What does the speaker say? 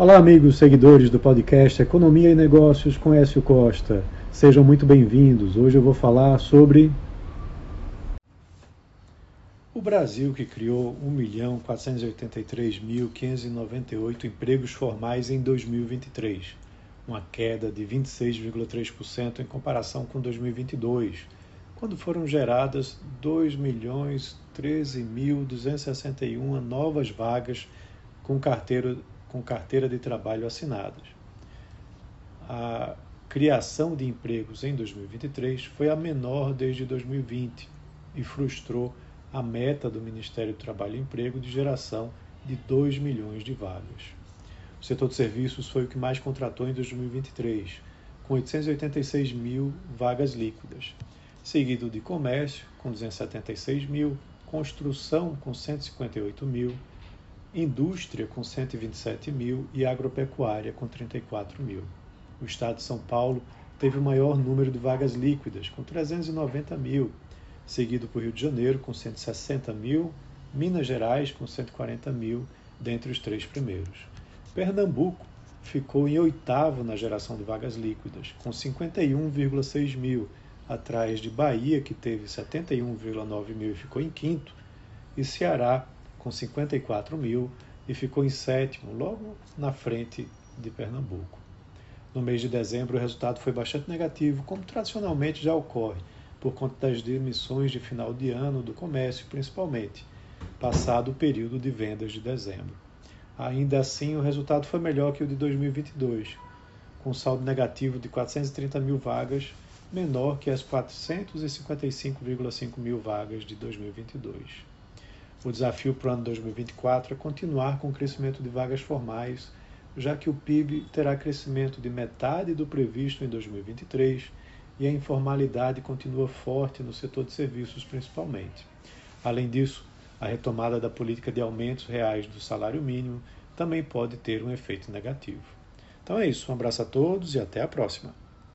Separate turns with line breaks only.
Olá, amigos seguidores do podcast Economia e Negócios com Écio Costa. Sejam muito bem-vindos. Hoje eu vou falar sobre o Brasil que criou 1.483.598 empregos formais em 2023, uma queda de 26,3% em comparação com 2022, quando foram geradas 2.013.261 novas vagas com carteira com carteira de trabalho assinadas. A criação de empregos em 2023 foi a menor desde 2020 e frustrou a meta do Ministério do Trabalho e Emprego de geração de 2 milhões de vagas. O setor de serviços foi o que mais contratou em 2023, com 886 mil vagas líquidas, seguido de comércio, com 276 mil, construção, com 158 mil, indústria com 127 mil e agropecuária com 34 mil. O estado de São Paulo teve o maior número de vagas líquidas, com 390 mil, seguido por Rio de Janeiro com 160 mil, Minas Gerais com 140 mil, dentre os três primeiros. Pernambuco ficou em oitavo na geração de vagas líquidas, com 51,6 mil, atrás de Bahia, que teve 71,9 mil e ficou em quinto, e Ceará, com 54 mil e ficou em sétimo, logo na frente de Pernambuco. No mês de dezembro, o resultado foi bastante negativo, como tradicionalmente já ocorre, por conta das demissões de final de ano do comércio, principalmente, passado o período de vendas de dezembro. Ainda assim, o resultado foi melhor que o de 2022, com saldo negativo de 430 mil vagas, menor que as 455,5 mil vagas de 2022. O desafio para o ano 2024 é continuar com o crescimento de vagas formais, já que o PIB terá crescimento de metade do previsto em 2023 e a informalidade continua forte no setor de serviços, principalmente. Além disso, a retomada da política de aumentos reais do salário mínimo também pode ter um efeito negativo. Então é isso, um abraço a todos e até a próxima.